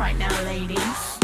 right now, ladies.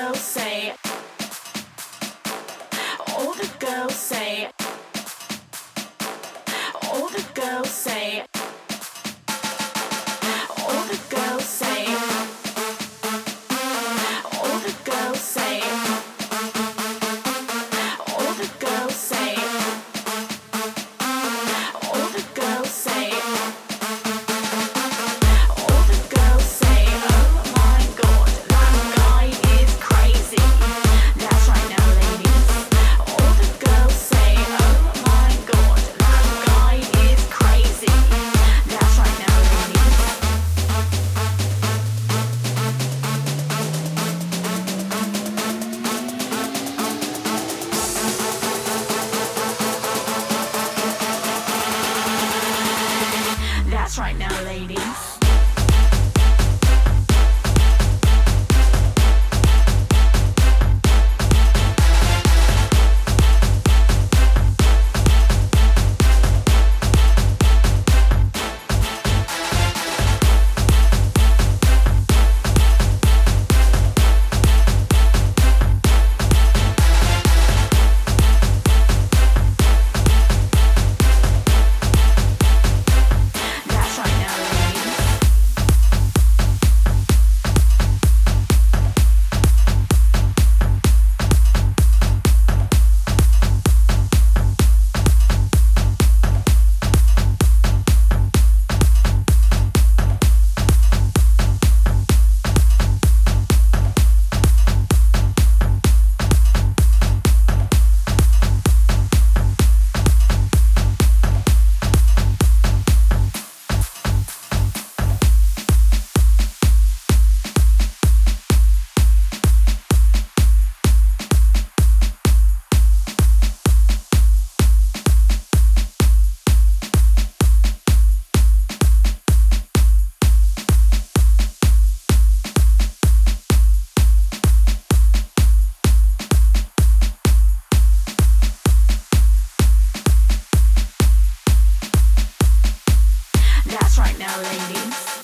girls say. All the girls say. All the girls say. right now, ladies. That's right now, ladies.